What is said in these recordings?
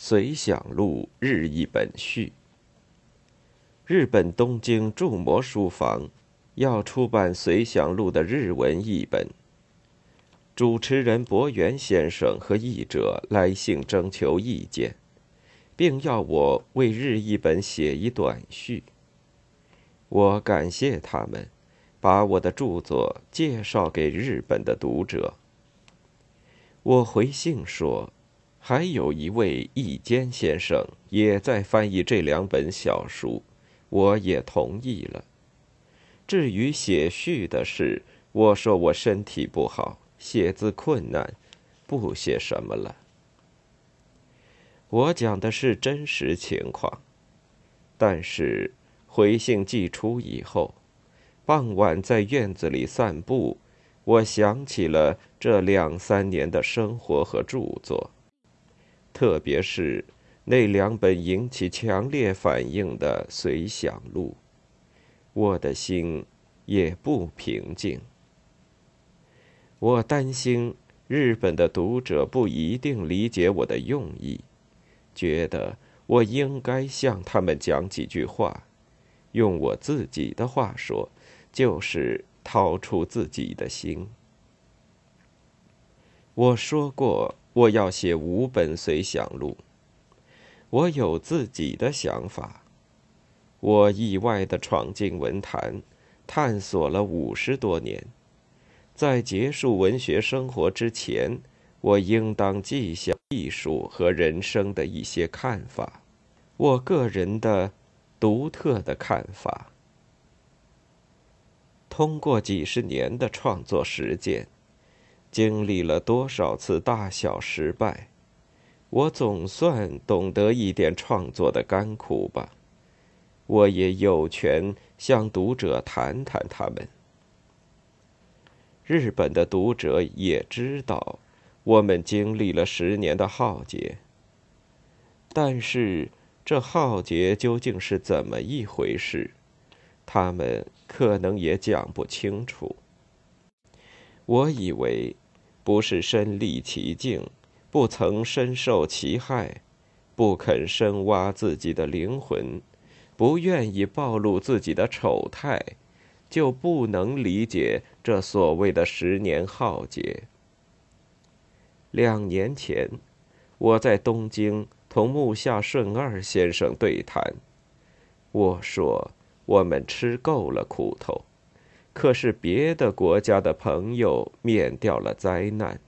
随想录日译本序。日本东京筑摩书房要出版《随想录》的日文译本。主持人博元先生和译者来信征求意见，并要我为日译本写一短序。我感谢他们，把我的著作介绍给日本的读者。我回信说。还有一位易坚先生也在翻译这两本小书，我也同意了。至于写序的事，我说我身体不好，写字困难，不写什么了。我讲的是真实情况，但是回信寄出以后，傍晚在院子里散步，我想起了这两三年的生活和著作。特别是那两本引起强烈反应的随想录，我的心也不平静。我担心日本的读者不一定理解我的用意，觉得我应该向他们讲几句话，用我自己的话说，就是掏出自己的心。我说过。我要写五本随想录。我有自己的想法。我意外的闯进文坛，探索了五十多年。在结束文学生活之前，我应当记下艺术和人生的一些看法，我个人的独特的看法。通过几十年的创作实践。经历了多少次大小失败，我总算懂得一点创作的甘苦吧。我也有权向读者谈谈他们。日本的读者也知道，我们经历了十年的浩劫。但是这浩劫究竟是怎么一回事，他们可能也讲不清楚。我以为，不是身历其境，不曾深受其害，不肯深挖自己的灵魂，不愿意暴露自己的丑态，就不能理解这所谓的十年浩劫。两年前，我在东京同木下顺二先生对谈，我说：“我们吃够了苦头。”可是别的国家的朋友免掉了灾难。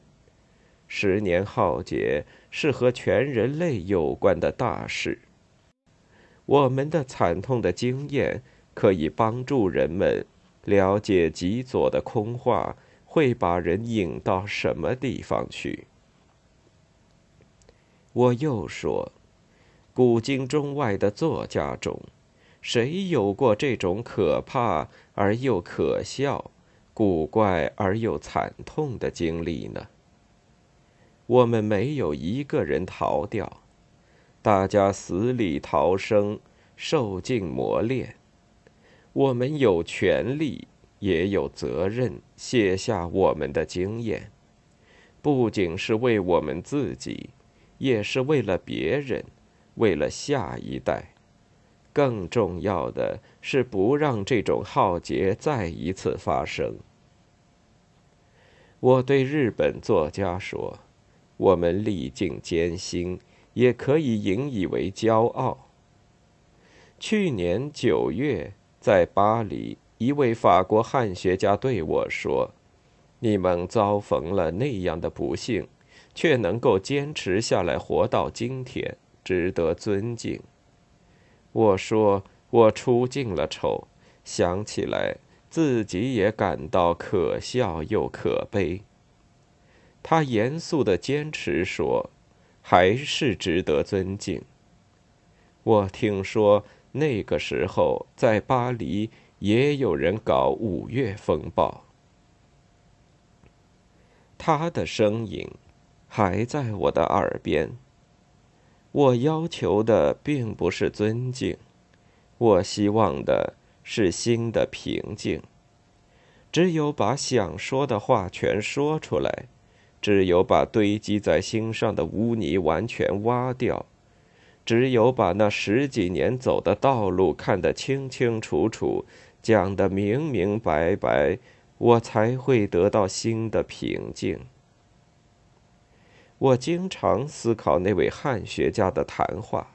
十年浩劫是和全人类有关的大事。我们的惨痛的经验可以帮助人们了解极左的空话会把人引到什么地方去。我又说，古今中外的作家中。谁有过这种可怕而又可笑、古怪而又惨痛的经历呢？我们没有一个人逃掉，大家死里逃生，受尽磨练。我们有权利，也有责任写下我们的经验，不仅是为我们自己，也是为了别人，为了下一代。更重要的是，不让这种浩劫再一次发生。我对日本作家说：“我们历尽艰辛，也可以引以为骄傲。”去年九月，在巴黎，一位法国汉学家对我说：“你们遭逢了那样的不幸，却能够坚持下来，活到今天，值得尊敬。”我说，我出尽了丑，想起来自己也感到可笑又可悲。他严肃的坚持说，还是值得尊敬。我听说那个时候在巴黎也有人搞五月风暴。他的声音还在我的耳边。我要求的并不是尊敬，我希望的是心的平静。只有把想说的话全说出来，只有把堆积在心上的污泥完全挖掉，只有把那十几年走的道路看得清清楚楚，讲得明明白白，我才会得到心的平静。我经常思考那位汉学家的谈话，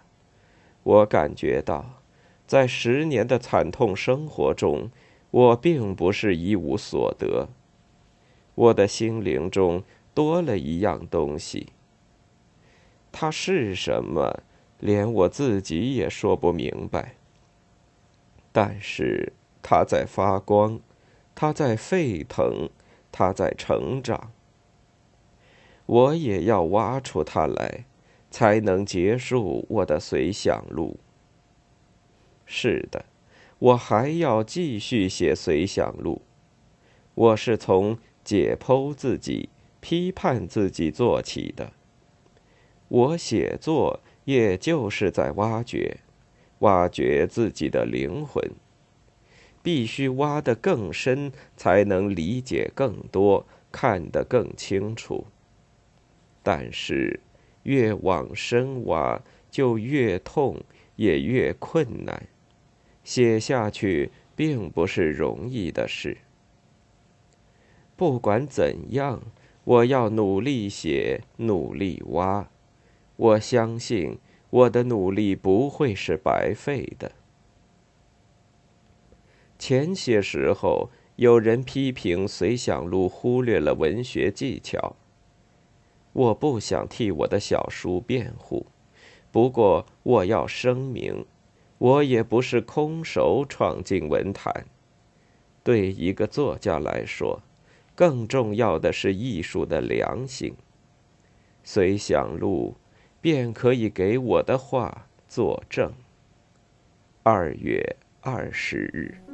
我感觉到，在十年的惨痛生活中，我并不是一无所得。我的心灵中多了一样东西。它是什么，连我自己也说不明白。但是它在发光，它在沸腾，它在成长。我也要挖出它来，才能结束我的随想录。是的，我还要继续写随想录。我是从。解剖自己、批判自己做起的。我写作也就是在挖掘、挖掘自己的灵魂。必须挖得更深，才能理解更多，看得更清楚。但是，越往深挖，就越痛，也越困难。写下去并不是容易的事。不管怎样，我要努力写，努力挖。我相信我的努力不会是白费的。前些时候，有人批评《随想录》忽略了文学技巧。我不想替我的小叔辩护，不过我要声明，我也不是空手闯进文坛。对一个作家来说，更重要的是艺术的良心。随想录，便可以给我的话作证。二月二十日。